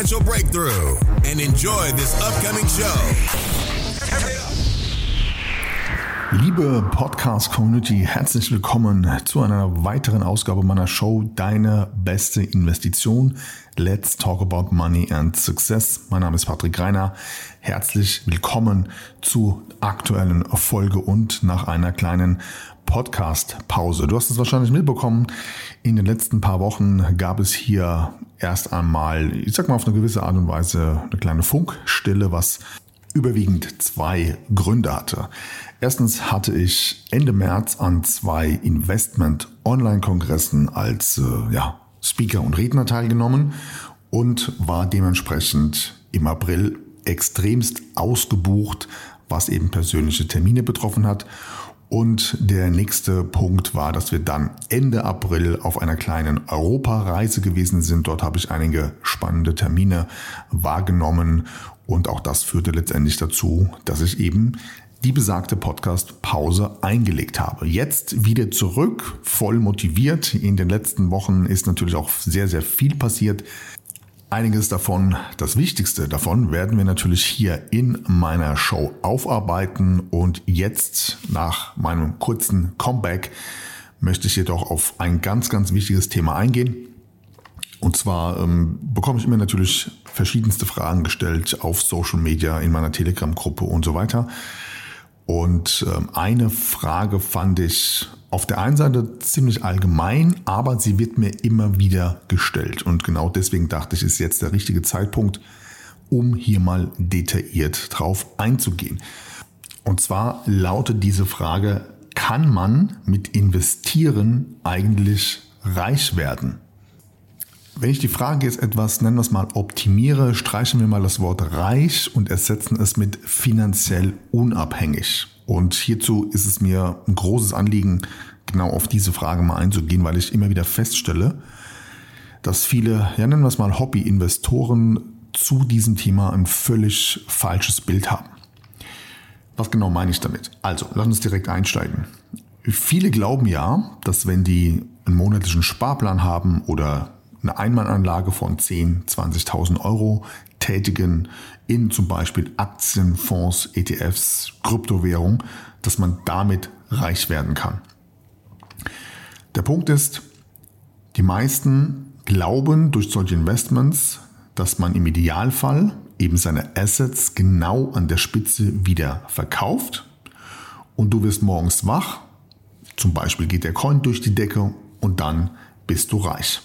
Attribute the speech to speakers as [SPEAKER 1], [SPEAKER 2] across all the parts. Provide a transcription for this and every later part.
[SPEAKER 1] breakthrough and enjoy this upcoming show.
[SPEAKER 2] Liebe Podcast-Community, herzlich willkommen zu einer weiteren Ausgabe meiner Show Deine beste Investition. Let's talk about money and success. Mein Name ist Patrick Reiner. Herzlich willkommen zu aktuellen Folge und nach einer kleinen Podcast-Pause. Du hast es wahrscheinlich mitbekommen. In den letzten paar Wochen gab es hier erst einmal, ich sag mal auf eine gewisse Art und Weise, eine kleine Funkstille, was überwiegend zwei Gründe hatte. Erstens hatte ich Ende März an zwei Investment-Online-Kongressen als äh, ja, Speaker und Redner teilgenommen und war dementsprechend im April extremst ausgebucht, was eben persönliche Termine betroffen hat. Und der nächste Punkt war, dass wir dann Ende April auf einer kleinen Europareise gewesen sind. Dort habe ich einige spannende Termine wahrgenommen und auch das führte letztendlich dazu, dass ich eben die besagte Podcast-Pause eingelegt habe. Jetzt wieder zurück, voll motiviert. In den letzten Wochen ist natürlich auch sehr, sehr viel passiert. Einiges davon, das Wichtigste davon, werden wir natürlich hier in meiner Show aufarbeiten. Und jetzt, nach meinem kurzen Comeback, möchte ich jedoch auf ein ganz, ganz wichtiges Thema eingehen. Und zwar ähm, bekomme ich immer natürlich verschiedenste Fragen gestellt auf Social Media, in meiner Telegram-Gruppe und so weiter. Und ähm, eine Frage fand ich auf der einen Seite ziemlich allgemein, aber sie wird mir immer wieder gestellt. Und genau deswegen dachte ich, ist jetzt der richtige Zeitpunkt, um hier mal detailliert drauf einzugehen. Und zwar lautet diese Frage, kann man mit Investieren eigentlich reich werden? Wenn ich die Frage jetzt etwas, nennen wir es mal, optimiere, streichen wir mal das Wort reich und ersetzen es mit finanziell unabhängig. Und hierzu ist es mir ein großes Anliegen, genau auf diese Frage mal einzugehen, weil ich immer wieder feststelle, dass viele, ja nennen wir es mal Hobby-Investoren zu diesem Thema ein völlig falsches Bild haben. Was genau meine ich damit? Also, lass uns direkt einsteigen. Viele glauben ja, dass wenn die einen monatlichen Sparplan haben oder eine Einmalanlage von 10, 20.000 Euro tätigen in zum Beispiel Aktien, Fonds, ETFs, Kryptowährung, dass man damit reich werden kann. Der Punkt ist, die meisten glauben durch solche Investments, dass man im Idealfall eben seine Assets genau an der Spitze wieder verkauft und du wirst morgens wach, zum Beispiel geht der Coin durch die Decke und dann bist du reich.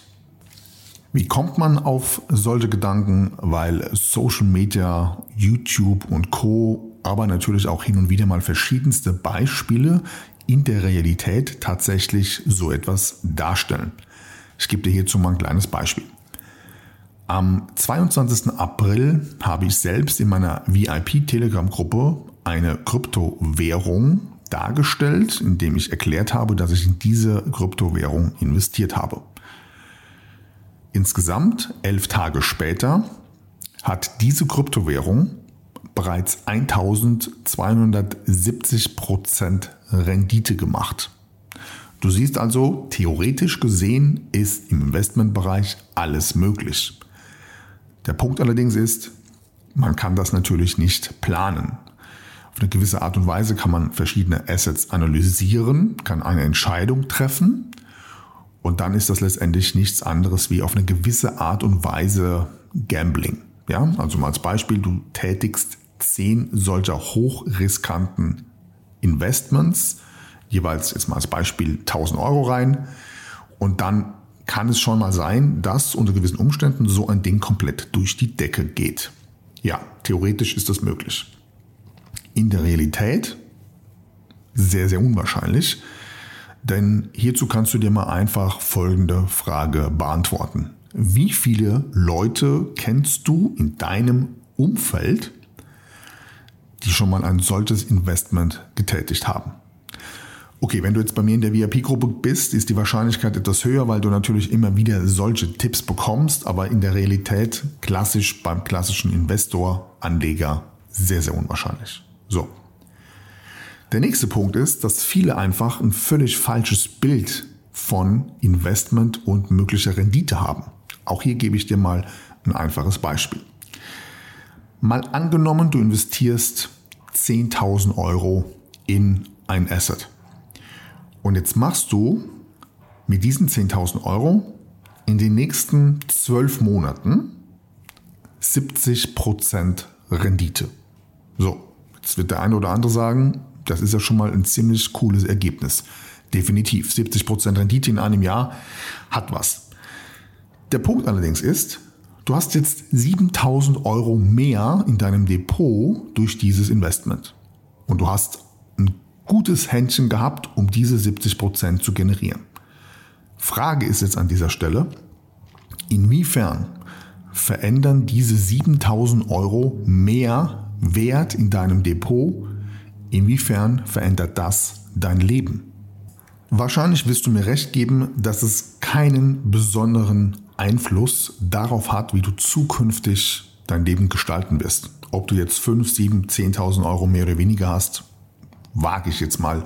[SPEAKER 2] Wie kommt man auf solche Gedanken? Weil Social Media, YouTube und Co, aber natürlich auch hin und wieder mal verschiedenste Beispiele in der Realität tatsächlich so etwas darstellen. Ich gebe dir hierzu mal ein kleines Beispiel. Am 22. April habe ich selbst in meiner VIP-Telegram-Gruppe eine Kryptowährung dargestellt, indem ich erklärt habe, dass ich in diese Kryptowährung investiert habe. Insgesamt elf Tage später hat diese Kryptowährung bereits 1270 Prozent Rendite gemacht. Du siehst also, theoretisch gesehen ist im Investmentbereich alles möglich. Der Punkt allerdings ist, man kann das natürlich nicht planen. Auf eine gewisse Art und Weise kann man verschiedene Assets analysieren, kann eine Entscheidung treffen und dann ist das letztendlich nichts anderes wie auf eine gewisse Art und Weise Gambling. Ja, also mal als Beispiel, du tätigst zehn solcher hochriskanten Investments, jeweils jetzt mal als Beispiel 1000 Euro rein und dann kann es schon mal sein, dass unter gewissen Umständen so ein Ding komplett durch die Decke geht. Ja, theoretisch ist das möglich. In der Realität sehr, sehr unwahrscheinlich, Denn hierzu kannst du dir mal einfach folgende Frage beantworten. Wie viele Leute kennst du in deinem Umfeld, die schon mal ein solches Investment getätigt haben? Okay, wenn du jetzt bei mir in der VIP-Gruppe bist, ist die Wahrscheinlichkeit etwas höher, weil du natürlich immer wieder solche Tipps bekommst, aber in der Realität klassisch beim klassischen Investor, Anleger sehr, sehr unwahrscheinlich. So. Der nächste Punkt ist, dass viele einfach ein völlig falsches Bild von Investment und möglicher Rendite haben. Auch hier gebe ich dir mal ein einfaches Beispiel. Mal angenommen, du investierst 10.000 Euro in ein Asset. Und jetzt machst du mit diesen 10.000 Euro in den nächsten 12 Monaten 70% Rendite. So, jetzt wird der eine oder andere sagen, das ist ja schon mal ein ziemlich cooles Ergebnis. Definitiv. 70% Rendite in einem Jahr hat was. Der Punkt allerdings ist, du hast jetzt 7000 Euro mehr in deinem Depot durch dieses Investment. Und du hast gutes Händchen gehabt, um diese 70% zu generieren. Frage ist jetzt an dieser Stelle, inwiefern verändern diese 7000 Euro mehr Wert in deinem Depot? Inwiefern verändert das dein Leben? Wahrscheinlich wirst du mir recht geben, dass es keinen besonderen Einfluss darauf hat, wie du zukünftig dein Leben gestalten wirst. Ob du jetzt 5, 7, 10.000 Euro mehr oder weniger hast, wage ich jetzt mal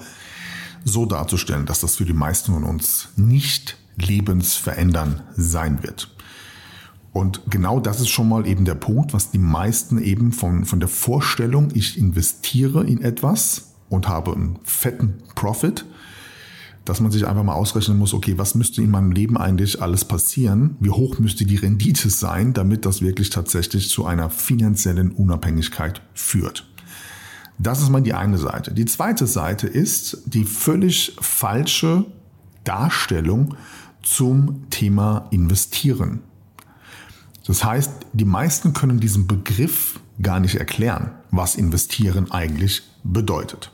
[SPEAKER 2] so darzustellen, dass das für die meisten von uns nicht lebensverändernd sein wird. Und genau das ist schon mal eben der Punkt, was die meisten eben von, von der Vorstellung, ich investiere in etwas und habe einen fetten Profit, dass man sich einfach mal ausrechnen muss, okay, was müsste in meinem Leben eigentlich alles passieren? Wie hoch müsste die Rendite sein, damit das wirklich tatsächlich zu einer finanziellen Unabhängigkeit führt? Das ist mal die eine Seite. Die zweite Seite ist die völlig falsche Darstellung zum Thema Investieren. Das heißt, die meisten können diesen Begriff gar nicht erklären, was Investieren eigentlich bedeutet.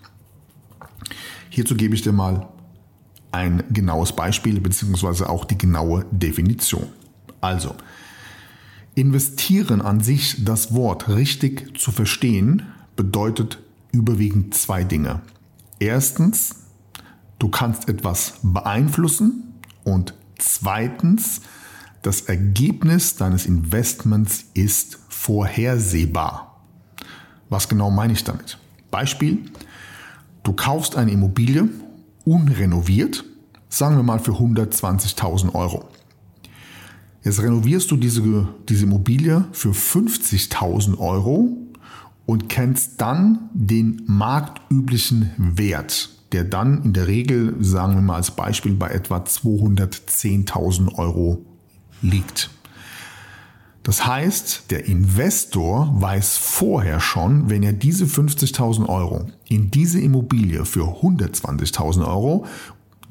[SPEAKER 2] Hierzu gebe ich dir mal ein genaues Beispiel bzw. auch die genaue Definition. Also, investieren an sich, das Wort richtig zu verstehen, bedeutet überwiegend zwei Dinge. Erstens, du kannst etwas beeinflussen und zweitens, das Ergebnis deines Investments ist vorhersehbar. Was genau meine ich damit? Beispiel, du kaufst eine Immobilie unrenoviert, sagen wir mal für 120.000 Euro. Jetzt renovierst du diese, diese Immobilie für 50.000 Euro und kennst dann den marktüblichen Wert, der dann in der Regel, sagen wir mal als Beispiel, bei etwa 210.000 Euro liegt. Das heißt, der Investor weiß vorher schon, wenn er diese 50.000 Euro in diese Immobilie für 120.000 Euro,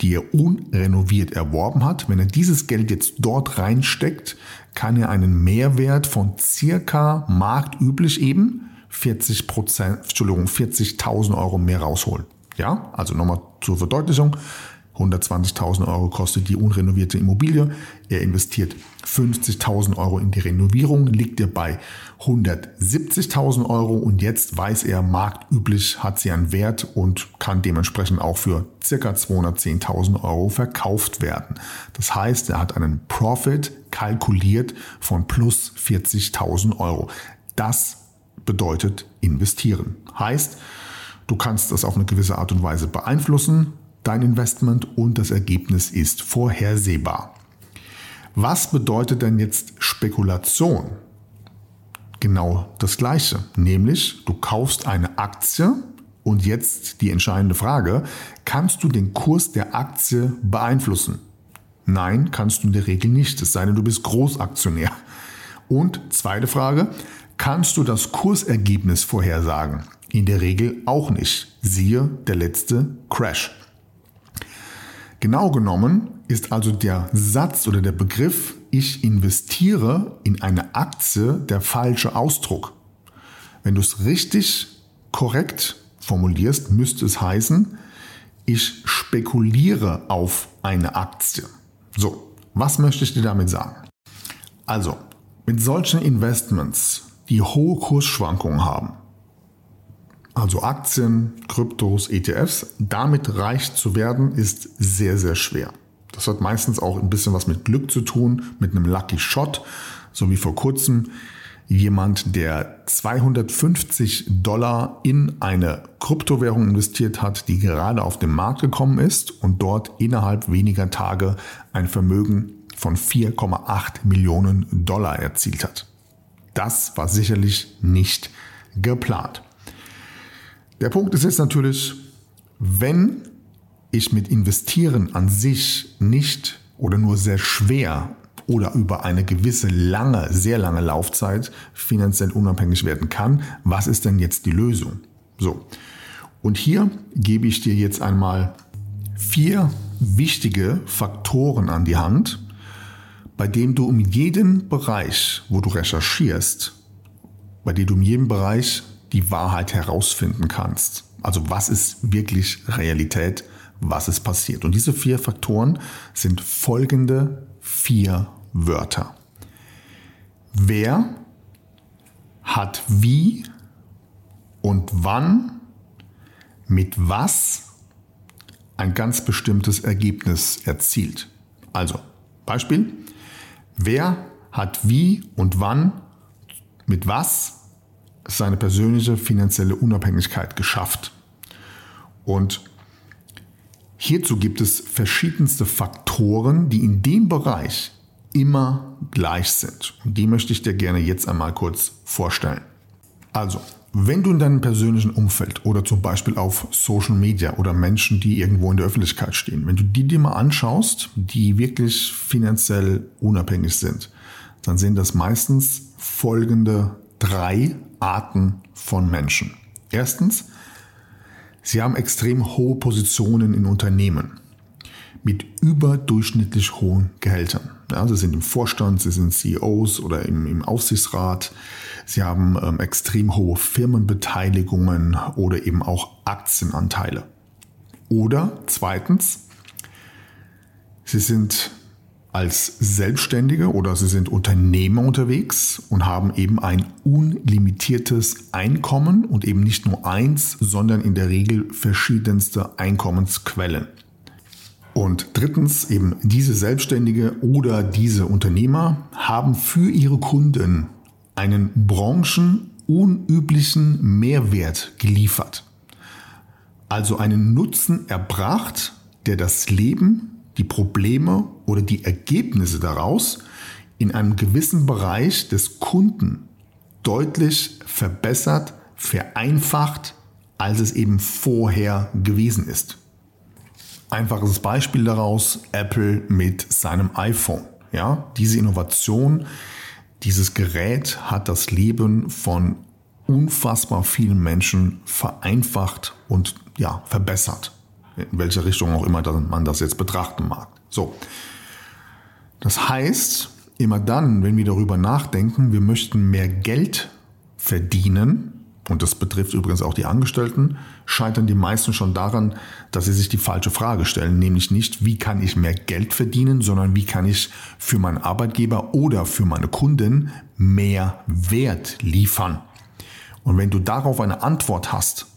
[SPEAKER 2] die er unrenoviert erworben hat, wenn er dieses Geld jetzt dort reinsteckt, kann er einen Mehrwert von circa marktüblich eben 40 Prozent, Entschuldigung, 40.000 Euro mehr rausholen. Ja, also nochmal zur Verdeutlichung. 120.000 Euro kostet die unrenovierte Immobilie. Er investiert 50.000 Euro in die Renovierung, liegt er bei 170.000 Euro und jetzt weiß er, marktüblich hat sie einen Wert und kann dementsprechend auch für circa 210.000 Euro verkauft werden. Das heißt, er hat einen Profit kalkuliert von plus 40.000 Euro. Das bedeutet investieren. Heißt, du kannst das auf eine gewisse Art und Weise beeinflussen, dein Investment und das Ergebnis ist vorhersehbar. Was bedeutet denn jetzt Spekulation? Genau das Gleiche, nämlich du kaufst eine Aktie und jetzt die entscheidende Frage, kannst du den Kurs der Aktie beeinflussen? Nein, kannst du in der Regel nicht, es sei denn, du bist Großaktionär. Und zweite Frage, kannst du das Kursergebnis vorhersagen? In der Regel auch nicht. Siehe der letzte Crash. Genau genommen ist also der Satz oder der Begriff ich investiere in eine Aktie der falsche Ausdruck. Wenn du es richtig korrekt formulierst, müsste es heißen, ich spekuliere auf eine Aktie. So, was möchte ich dir damit sagen? Also, mit solchen Investments, die hohe Kursschwankungen haben, also Aktien, Kryptos, ETFs, damit reich zu werden, ist sehr, sehr schwer. Das hat meistens auch ein bisschen was mit Glück zu tun, mit einem Lucky Shot, so wie vor kurzem jemand, der 250 Dollar in eine Kryptowährung investiert hat, die gerade auf den Markt gekommen ist und dort innerhalb weniger Tage ein Vermögen von 4,8 Millionen Dollar erzielt hat. Das war sicherlich nicht geplant. Der Punkt ist jetzt natürlich, wenn ich mit Investieren an sich nicht oder nur sehr schwer oder über eine gewisse lange, sehr lange Laufzeit finanziell unabhängig werden kann, was ist denn jetzt die Lösung? So. Und hier gebe ich dir jetzt einmal vier wichtige Faktoren an die Hand, bei denen du um jeden Bereich, wo du recherchierst, bei dem du in jedem Bereich die Wahrheit herausfinden kannst. Also was ist wirklich Realität, was ist passiert. Und diese vier Faktoren sind folgende vier Wörter. Wer hat wie und wann mit was ein ganz bestimmtes Ergebnis erzielt. Also Beispiel, wer hat wie und wann mit was seine persönliche finanzielle Unabhängigkeit geschafft. Und hierzu gibt es verschiedenste Faktoren, die in dem Bereich immer gleich sind. Und die möchte ich dir gerne jetzt einmal kurz vorstellen. Also, wenn du in deinem persönlichen Umfeld oder zum Beispiel auf Social Media oder Menschen, die irgendwo in der Öffentlichkeit stehen, wenn du die dir mal anschaust, die wirklich finanziell unabhängig sind, dann sind das meistens folgende drei Arten von Menschen. Erstens, sie haben extrem hohe Positionen in Unternehmen mit überdurchschnittlich hohen Gehältern. Ja, sie sind im Vorstand, sie sind CEOs oder im, im Aufsichtsrat. Sie haben ähm, extrem hohe Firmenbeteiligungen oder eben auch Aktienanteile. Oder zweitens, sie sind als Selbstständige oder sie sind Unternehmer unterwegs und haben eben ein unlimitiertes Einkommen und eben nicht nur eins, sondern in der Regel verschiedenste Einkommensquellen. Und drittens, eben diese Selbstständige oder diese Unternehmer haben für ihre Kunden einen branchenunüblichen Mehrwert geliefert. Also einen Nutzen erbracht, der das Leben die Probleme oder die Ergebnisse daraus in einem gewissen Bereich des Kunden deutlich verbessert, vereinfacht, als es eben vorher gewesen ist. Einfaches Beispiel daraus, Apple mit seinem iPhone. Ja, diese Innovation, dieses Gerät hat das Leben von unfassbar vielen Menschen vereinfacht und ja, verbessert in welche Richtung auch immer man das jetzt betrachten mag. So. Das heißt, immer dann, wenn wir darüber nachdenken, wir möchten mehr Geld verdienen, und das betrifft übrigens auch die Angestellten, scheitern die meisten schon daran, dass sie sich die falsche Frage stellen, nämlich nicht, wie kann ich mehr Geld verdienen, sondern wie kann ich für meinen Arbeitgeber oder für meine Kunden mehr Wert liefern. Und wenn du darauf eine Antwort hast,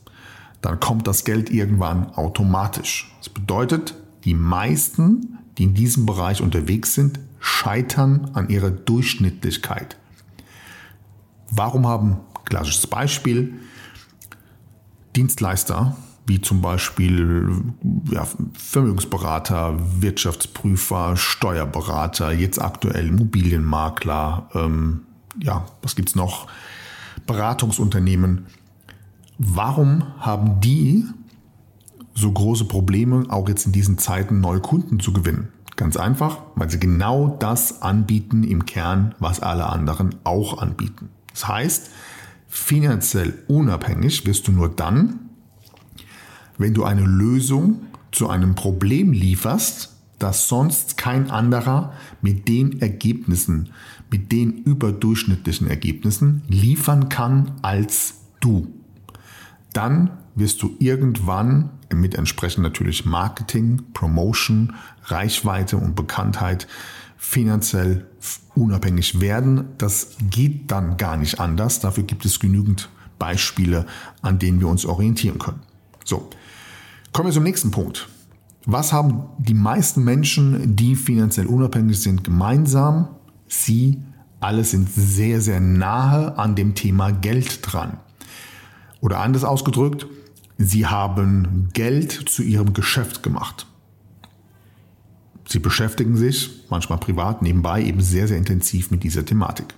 [SPEAKER 2] dann kommt das Geld irgendwann automatisch. Das bedeutet, die meisten, die in diesem Bereich unterwegs sind, scheitern an ihrer Durchschnittlichkeit. Warum haben, klassisches Beispiel, Dienstleister wie zum Beispiel ja, Vermögensberater, Wirtschaftsprüfer, Steuerberater, jetzt aktuell Immobilienmakler, ähm, ja, was gibt's noch? Beratungsunternehmen Warum haben die so große Probleme, auch jetzt in diesen Zeiten neue Kunden zu gewinnen? Ganz einfach, weil sie genau das anbieten im Kern, was alle anderen auch anbieten. Das heißt, finanziell unabhängig wirst du nur dann, wenn du eine Lösung zu einem Problem lieferst, das sonst kein anderer mit den Ergebnissen, mit den überdurchschnittlichen Ergebnissen liefern kann als du. Dann wirst du irgendwann mit entsprechend natürlich Marketing, Promotion, Reichweite und Bekanntheit finanziell unabhängig werden. Das geht dann gar nicht anders. Dafür gibt es genügend Beispiele, an denen wir uns orientieren können. So, kommen wir zum nächsten Punkt. Was haben die meisten Menschen, die finanziell unabhängig sind, gemeinsam? Sie alle sind sehr, sehr nahe an dem Thema Geld dran. Oder anders ausgedrückt, sie haben Geld zu ihrem Geschäft gemacht. Sie beschäftigen sich, manchmal privat, nebenbei eben sehr, sehr intensiv mit dieser Thematik.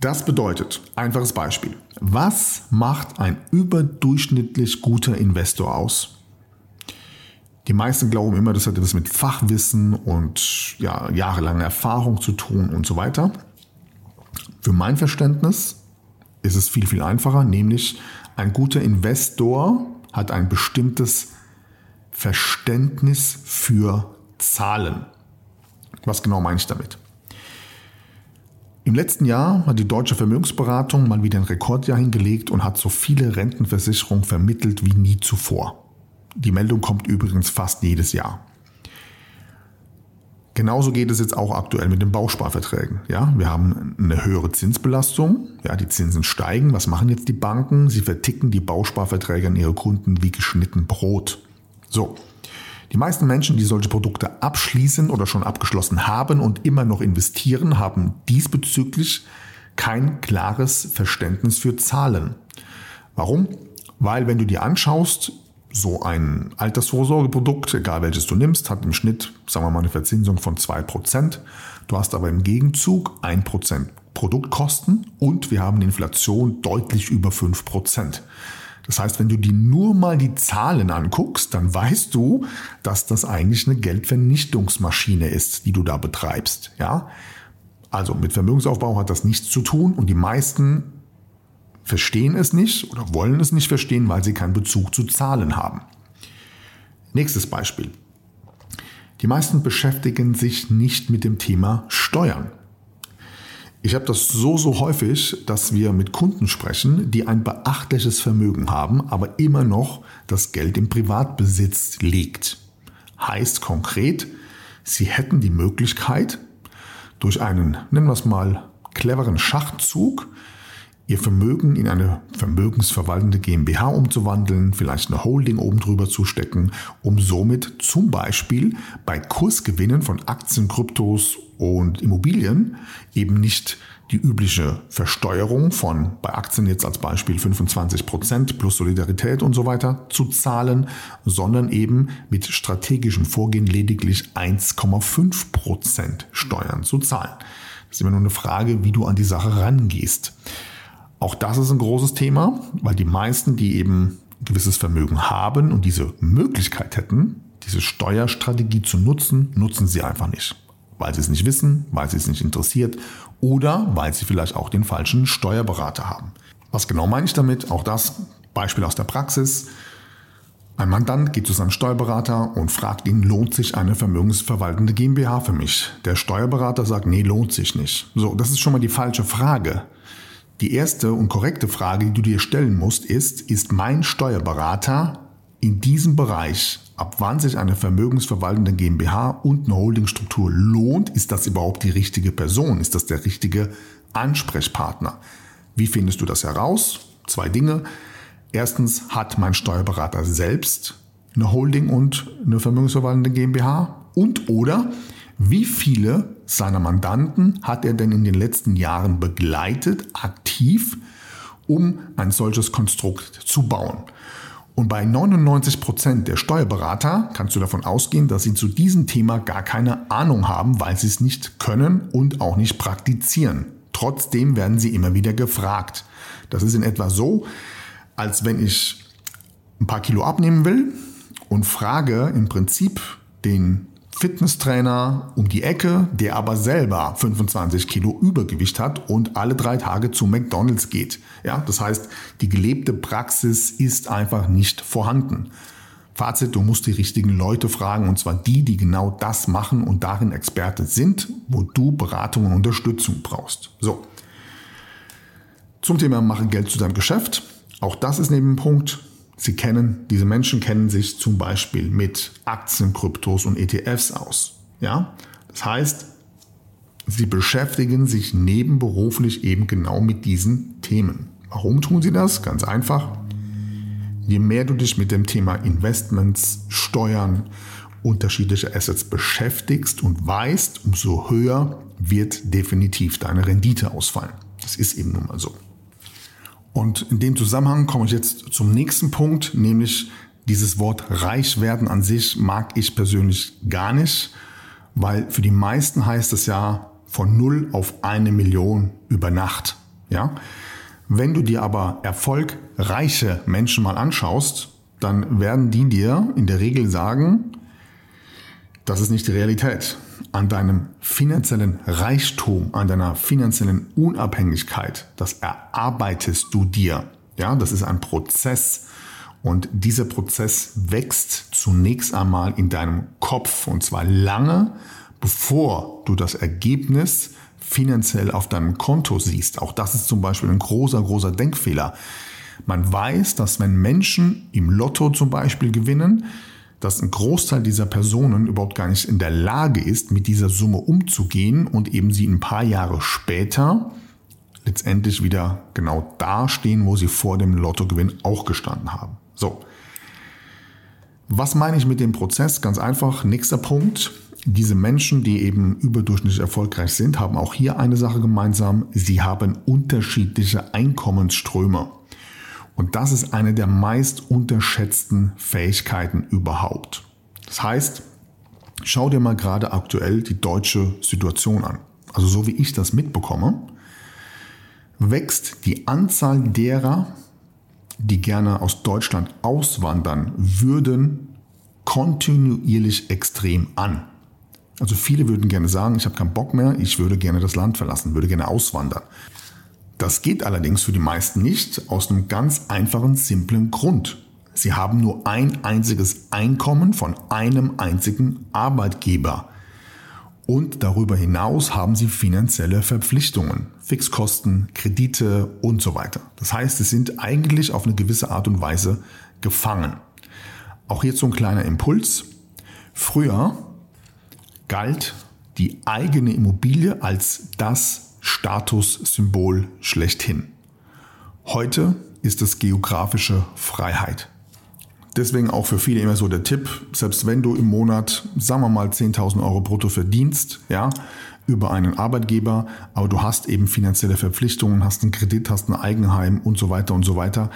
[SPEAKER 2] Das bedeutet, einfaches Beispiel, was macht ein überdurchschnittlich guter Investor aus? Die meisten glauben immer, das hat etwas mit Fachwissen und ja, jahrelanger Erfahrung zu tun und so weiter. Für mein Verständnis ist es viel, viel einfacher, nämlich ein guter Investor hat ein bestimmtes Verständnis für Zahlen. Was genau meine ich damit? Im letzten Jahr hat die deutsche Vermögensberatung mal wieder ein Rekordjahr hingelegt und hat so viele Rentenversicherungen vermittelt wie nie zuvor. Die Meldung kommt übrigens fast jedes Jahr. Genauso geht es jetzt auch aktuell mit den Bausparverträgen. Ja, wir haben eine höhere Zinsbelastung. Ja, die Zinsen steigen. Was machen jetzt die Banken? Sie verticken die Bausparverträge an ihre Kunden wie geschnitten Brot. So. Die meisten Menschen, die solche Produkte abschließen oder schon abgeschlossen haben und immer noch investieren, haben diesbezüglich kein klares Verständnis für Zahlen. Warum? Weil wenn du dir anschaust, so ein Altersvorsorgeprodukt, egal welches du nimmst, hat im Schnitt, sagen wir mal, eine Verzinsung von 2%. Du hast aber im Gegenzug 1% Produktkosten und wir haben Inflation deutlich über 5%. Das heißt, wenn du dir nur mal die Zahlen anguckst, dann weißt du, dass das eigentlich eine Geldvernichtungsmaschine ist, die du da betreibst. Ja? Also mit Vermögensaufbau hat das nichts zu tun und die meisten verstehen es nicht oder wollen es nicht verstehen, weil sie keinen Bezug zu Zahlen haben. Nächstes Beispiel. Die meisten beschäftigen sich nicht mit dem Thema Steuern. Ich habe das so, so häufig, dass wir mit Kunden sprechen, die ein beachtliches Vermögen haben, aber immer noch das Geld im Privatbesitz liegt. Heißt konkret, sie hätten die Möglichkeit, durch einen, nennen wir es mal, cleveren Schachzug, ihr Vermögen in eine vermögensverwaltende GmbH umzuwandeln, vielleicht eine Holding oben drüber zu stecken, um somit zum Beispiel bei Kursgewinnen von Aktien, Kryptos und Immobilien eben nicht die übliche Versteuerung von bei Aktien jetzt als Beispiel 25 Prozent plus Solidarität und so weiter zu zahlen, sondern eben mit strategischen Vorgehen lediglich 1,5 Prozent Steuern zu zahlen. Das ist immer nur eine Frage, wie du an die Sache rangehst. Auch das ist ein großes Thema, weil die meisten, die eben gewisses Vermögen haben und diese Möglichkeit hätten, diese Steuerstrategie zu nutzen, nutzen sie einfach nicht. Weil sie es nicht wissen, weil sie es nicht interessiert oder weil sie vielleicht auch den falschen Steuerberater haben. Was genau meine ich damit? Auch das Beispiel aus der Praxis. Ein Mandant geht zu seinem Steuerberater und fragt ihn, lohnt sich eine vermögensverwaltende GmbH für mich? Der Steuerberater sagt, nee, lohnt sich nicht. So, das ist schon mal die falsche Frage. Die erste und korrekte Frage, die du dir stellen musst, ist, ist mein Steuerberater in diesem Bereich, ab wann sich eine vermögensverwaltende GmbH und eine Holdingstruktur lohnt, ist das überhaupt die richtige Person? Ist das der richtige Ansprechpartner? Wie findest du das heraus? Zwei Dinge. Erstens, hat mein Steuerberater selbst eine Holding und eine vermögensverwaltende GmbH? Und oder wie viele seiner Mandanten hat er denn in den letzten Jahren begleitet, aktiv, um ein solches Konstrukt zu bauen? Und bei 99 Prozent der Steuerberater kannst du davon ausgehen, dass sie zu diesem Thema gar keine Ahnung haben, weil sie es nicht können und auch nicht praktizieren. Trotzdem werden sie immer wieder gefragt. Das ist in etwa so, als wenn ich ein paar Kilo abnehmen will und frage im Prinzip den Fitnesstrainer um die Ecke, der aber selber 25 Kilo Übergewicht hat und alle drei Tage zu McDonald's geht. Ja, das heißt, die gelebte Praxis ist einfach nicht vorhanden. Fazit, du musst die richtigen Leute fragen und zwar die, die genau das machen und darin Experte sind, wo du Beratung und Unterstützung brauchst. So. Zum Thema mache Geld zu deinem Geschäft. Auch das ist neben dem Punkt. Sie kennen, diese Menschen kennen sich zum Beispiel mit Aktien, Kryptos und ETFs aus. Ja? Das heißt, sie beschäftigen sich nebenberuflich eben genau mit diesen Themen. Warum tun sie das? Ganz einfach. Je mehr du dich mit dem Thema Investments, Steuern, unterschiedliche Assets beschäftigst und weißt, umso höher wird definitiv deine Rendite ausfallen. Das ist eben nun mal so. Und in dem Zusammenhang komme ich jetzt zum nächsten Punkt, nämlich dieses Wort reich werden an sich mag ich persönlich gar nicht, weil für die meisten heißt es ja von 0 auf eine Million über Nacht. Ja? Wenn du dir aber erfolgreiche Menschen mal anschaust, dann werden die dir in der Regel sagen, das ist nicht die Realität. An deinem finanziellen Reichtum, an deiner finanziellen Unabhängigkeit, das erarbeitest du dir. Ja, das ist ein Prozess. Und dieser Prozess wächst zunächst einmal in deinem Kopf und zwar lange, bevor du das Ergebnis finanziell auf deinem Konto siehst. Auch das ist zum Beispiel ein großer, großer Denkfehler. Man weiß, dass wenn Menschen im Lotto zum Beispiel gewinnen, dass ein Großteil dieser Personen überhaupt gar nicht in der Lage ist, mit dieser Summe umzugehen und eben sie ein paar Jahre später letztendlich wieder genau da stehen, wo sie vor dem Lottogewinn auch gestanden haben. So. Was meine ich mit dem Prozess? Ganz einfach, nächster Punkt. Diese Menschen, die eben überdurchschnittlich erfolgreich sind, haben auch hier eine Sache gemeinsam. Sie haben unterschiedliche Einkommensströme. Und das ist eine der meist unterschätzten Fähigkeiten überhaupt. Das heißt, schau dir mal gerade aktuell die deutsche Situation an. Also so wie ich das mitbekomme, wächst die Anzahl derer, die gerne aus Deutschland auswandern würden, kontinuierlich extrem an. Also viele würden gerne sagen, ich habe keinen Bock mehr, ich würde gerne das Land verlassen, würde gerne auswandern. Das geht allerdings für die meisten nicht aus einem ganz einfachen, simplen Grund. Sie haben nur ein einziges Einkommen von einem einzigen Arbeitgeber. Und darüber hinaus haben sie finanzielle Verpflichtungen, Fixkosten, Kredite und so weiter. Das heißt, sie sind eigentlich auf eine gewisse Art und Weise gefangen. Auch hierzu ein kleiner Impuls. Früher galt die eigene Immobilie als das Statussymbol schlechthin. Heute ist es geografische Freiheit. Deswegen auch für viele immer so der Tipp, selbst wenn du im Monat, sagen wir mal, 10.000 Euro brutto verdienst, ja, über einen Arbeitgeber, aber du hast eben finanzielle Verpflichtungen, hast einen Kredit, hast ein Eigenheim und so weiter und so weiter.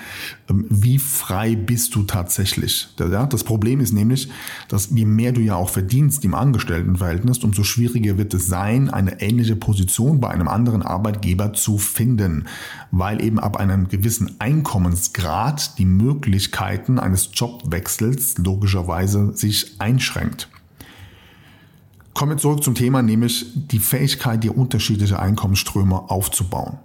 [SPEAKER 2] Ähm, wie frei bist du tatsächlich? Das Problem ist nämlich, dass je mehr du ja auch verdienst im Angestelltenverhältnis, umso schwieriger wird es sein, eine ähnliche Position bei einem anderen Arbeitgeber zu finden, weil eben ab einem gewissen Einkommensgrad die Möglichkeiten eines Jobwechsels logischerweise sich einschränkt. Kommen wir zurück zum Thema, nämlich die Fähigkeit, die unterschiedliche Einkommensströme aufzubauen.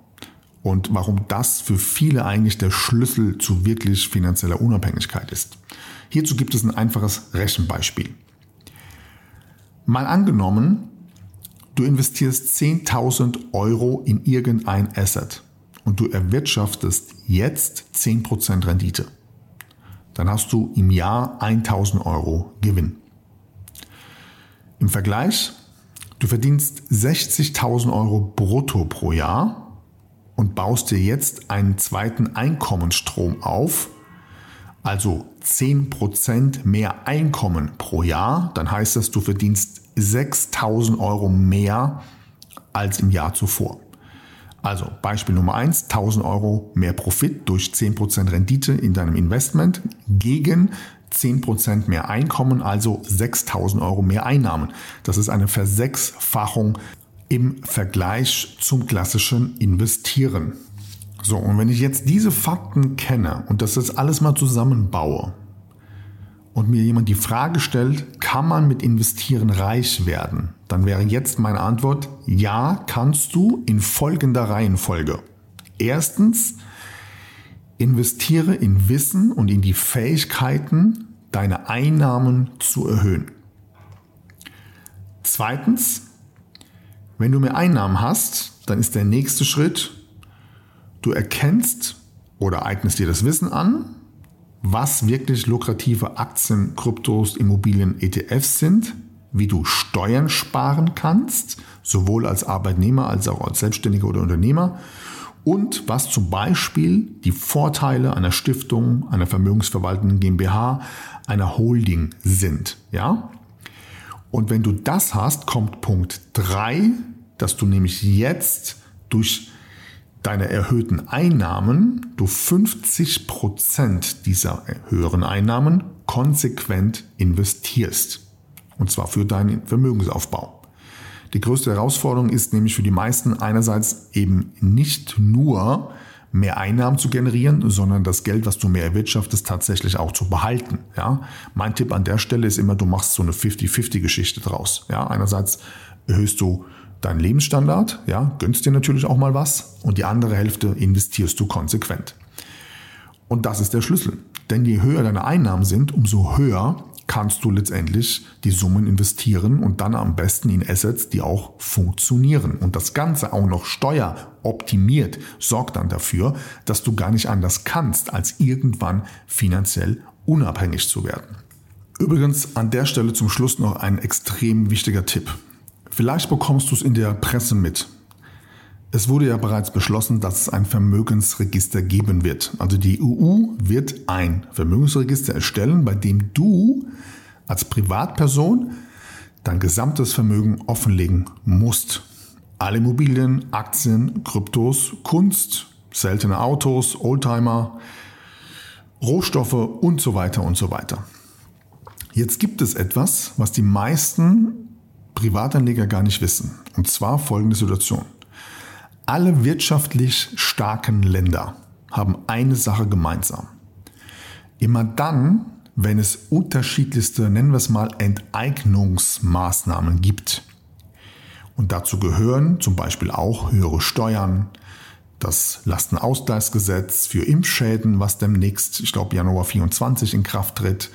[SPEAKER 2] Und warum das für viele eigentlich der Schlüssel zu wirklich finanzieller Unabhängigkeit ist. Hierzu gibt es ein einfaches Rechenbeispiel. Mal angenommen, du investierst 10.000 Euro in irgendein Asset und du erwirtschaftest jetzt 10% Rendite. Dann hast du im Jahr 1.000 Euro Gewinn. Im Vergleich, du verdienst 60.000 Euro brutto pro Jahr und baust dir jetzt einen zweiten Einkommensstrom auf, also 10% mehr Einkommen pro Jahr, dann heißt das, du verdienst 6.000 Euro mehr als im Jahr zuvor. Also Beispiel Nummer 1, 1000 Euro mehr Profit durch 10% Rendite in deinem Investment gegen 10% mehr Einkommen, also 6000 Euro mehr Einnahmen. Das ist eine Versechsfachung im Vergleich zum klassischen Investieren. So, und wenn ich jetzt diese Fakten kenne und das jetzt alles mal zusammenbaue und mir jemand die Frage stellt, kann man mit Investieren reich werden? Dann wäre jetzt meine Antwort, ja, kannst du in folgender Reihenfolge. Erstens, Investiere in Wissen und in die Fähigkeiten, deine Einnahmen zu erhöhen. Zweitens, wenn du mehr Einnahmen hast, dann ist der nächste Schritt, du erkennst oder eignest dir das Wissen an, was wirklich lukrative Aktien, Kryptos, Immobilien, ETFs sind, wie du Steuern sparen kannst, sowohl als Arbeitnehmer als auch als Selbstständiger oder Unternehmer und was zum Beispiel die Vorteile einer Stiftung, einer vermögensverwaltenden GmbH, einer Holding sind. Ja? Und wenn du das hast, kommt Punkt 3, dass du nämlich jetzt durch deine erhöhten Einnahmen du 50 Prozent dieser höheren Einnahmen konsequent investierst. Und zwar für deinen Vermögensaufbau. Die größte Herausforderung ist nämlich für die meisten einerseits eben nicht nur mehr Einnahmen zu generieren, sondern das Geld, was du mehr erwirtschaftest, tatsächlich auch zu behalten. Ja? Mein Tipp an der Stelle ist immer, du machst so eine 50-50-Geschichte draus. Ja? Einerseits erhöhst du deinen Lebensstandard, ja, gönnst dir natürlich auch mal was und die andere Hälfte investierst du konsequent. Und das ist der Schlüssel. Denn je höher deine Einnahmen sind, umso höher kannst du letztendlich die Summen investieren und dann am besten in Assets, die auch funktionieren. Und das Ganze auch noch steueroptimiert sorgt dann dafür, dass du gar nicht anders kannst, als irgendwann finanziell unabhängig zu werden. Übrigens an der Stelle zum Schluss noch ein extrem wichtiger Tipp. Vielleicht bekommst du es in der Presse mit. Es wurde ja bereits beschlossen, dass es ein Vermögensregister geben wird. Also die EU wird ein Vermögensregister erstellen, bei dem du als Privatperson dein gesamtes Vermögen offenlegen musst. Alle Immobilien, Aktien, Kryptos, Kunst, seltene Autos, Oldtimer, Rohstoffe und so weiter und so weiter. Jetzt gibt es etwas, was die meisten Privatanleger gar nicht wissen. Und zwar folgende Situation. Alle wirtschaftlich starken Länder haben eine Sache gemeinsam. Immer dann, wenn es unterschiedlichste, nennen wir es mal, Enteignungsmaßnahmen gibt. Und dazu gehören zum Beispiel auch höhere Steuern, das Lastenausgleichsgesetz für Impfschäden, was demnächst, ich glaube Januar 24 in Kraft tritt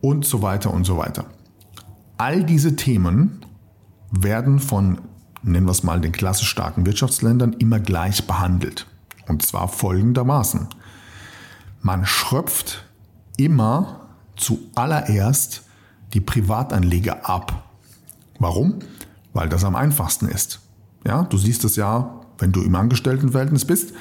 [SPEAKER 2] und so weiter und so weiter. All diese Themen werden von nennen wir es mal, den klassisch starken Wirtschaftsländern immer gleich behandelt. Und zwar folgendermaßen. Man schröpft immer zuallererst die Privatanleger ab. Warum? Weil das am einfachsten ist. Ja, du siehst es ja, wenn du im Angestelltenverhältnis bist,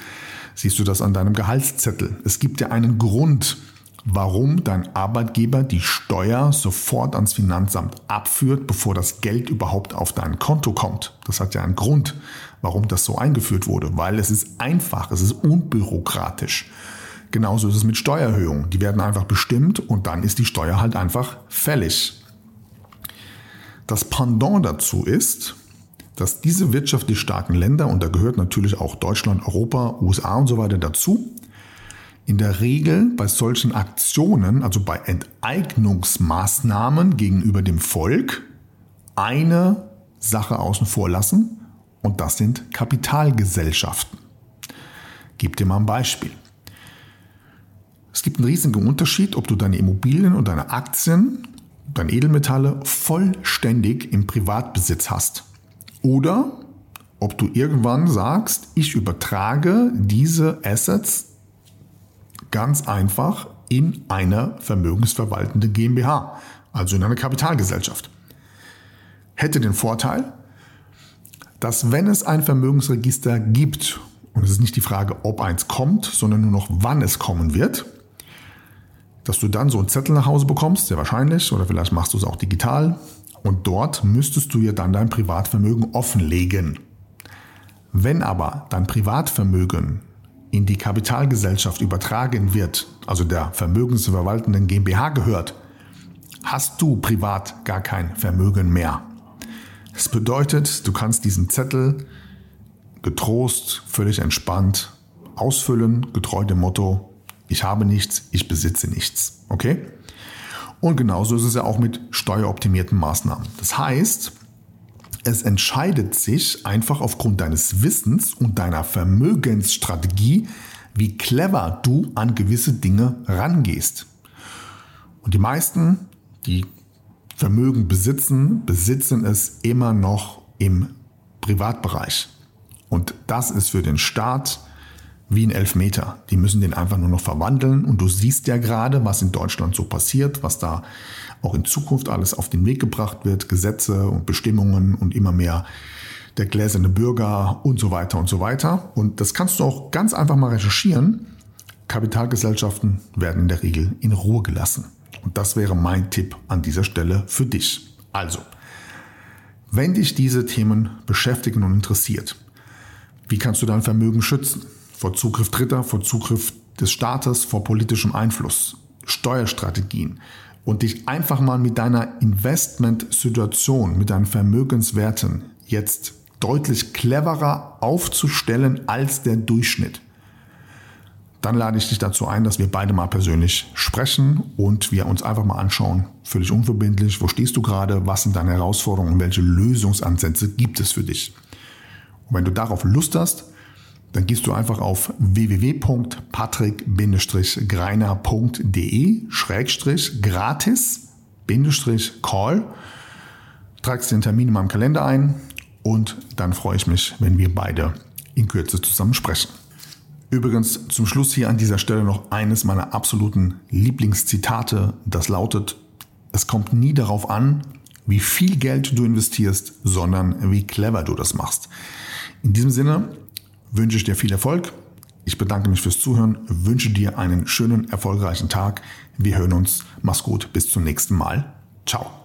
[SPEAKER 2] siehst du das an deinem Gehaltszettel. Es gibt ja einen Grund, warum dein Arbeitgeber die Steuer sofort ans Finanzamt abführt, bevor das Geld überhaupt auf dein Konto kommt. Das hat ja einen Grund, warum das so eingeführt wurde, weil es ist einfach, es ist unbürokratisch. Genauso ist es mit Steuererhöhungen. Die werden einfach bestimmt und dann ist die Steuer halt einfach fällig. Das Pendant dazu ist, dass diese wirtschaftlich starken Länder, und da gehört natürlich auch Deutschland, Europa, USA und so weiter dazu, in der Regel bei solchen Aktionen, also bei Enteignungsmaßnahmen gegenüber dem Volk, eine Sache außen vor lassen und das sind Kapitalgesellschaften. Gib dir mal ein Beispiel. Es gibt einen riesigen Unterschied, ob du deine Immobilien und deine Aktien, deine Edelmetalle vollständig im Privatbesitz hast oder ob du irgendwann sagst, ich übertrage diese Assets Ganz einfach in einer vermögensverwaltende GmbH, also in einer Kapitalgesellschaft. Hätte den Vorteil, dass wenn es ein Vermögensregister gibt, und es ist nicht die Frage, ob eins kommt, sondern nur noch wann es kommen wird, dass du dann so einen Zettel nach Hause bekommst, sehr wahrscheinlich, oder vielleicht machst du es auch digital, und dort müsstest du ja dann dein Privatvermögen offenlegen. Wenn aber dein Privatvermögen in die Kapitalgesellschaft übertragen wird, also der vermögensverwaltenden GmbH gehört, hast du privat gar kein Vermögen mehr. Das bedeutet, du kannst diesen Zettel getrost, völlig entspannt ausfüllen, getreu dem Motto, ich habe nichts, ich besitze nichts. Okay? Und genauso ist es ja auch mit steueroptimierten Maßnahmen. Das heißt, es entscheidet sich einfach aufgrund deines Wissens und deiner Vermögensstrategie, wie clever du an gewisse Dinge rangehst. Und die meisten, die Vermögen besitzen, besitzen es immer noch im Privatbereich. Und das ist für den Staat wie ein Elfmeter. Die müssen den einfach nur noch verwandeln. Und du siehst ja gerade, was in Deutschland so passiert, was da auch in Zukunft alles auf den Weg gebracht wird, Gesetze und Bestimmungen und immer mehr der gläserne Bürger und so weiter und so weiter. Und das kannst du auch ganz einfach mal recherchieren. Kapitalgesellschaften werden in der Regel in Ruhe gelassen. Und das wäre mein Tipp an dieser Stelle für dich. Also, wenn dich diese Themen beschäftigen und interessiert, wie kannst du dein Vermögen schützen? Vor Zugriff Dritter, vor Zugriff des Staates, vor politischem Einfluss, Steuerstrategien und dich einfach mal mit deiner Investmentsituation, mit deinen Vermögenswerten jetzt deutlich cleverer aufzustellen als der Durchschnitt dann lade ich dich dazu ein, dass wir beide mal persönlich sprechen und wir uns einfach mal anschauen, völlig unverbindlich, wo stehst du gerade, was sind deine Herausforderungen welche Lösungsansätze gibt es für dich. Und wenn du darauf Lust hast, dann gehst du einfach auf www.patrick-greiner.de gratis Call, tragst den Termin in meinem Kalender ein und dann freue ich mich, wenn wir beide in Kürze zusammen sprechen. Übrigens zum Schluss hier an dieser Stelle noch eines meiner absoluten Lieblingszitate, das lautet, es kommt nie darauf an, wie viel Geld du investierst, sondern wie clever du das machst. In diesem Sinne wünsche ich dir viel Erfolg. Ich bedanke mich fürs Zuhören, wünsche dir einen schönen, erfolgreichen Tag. Wir hören uns. Mach's gut. Bis zum nächsten Mal. Ciao.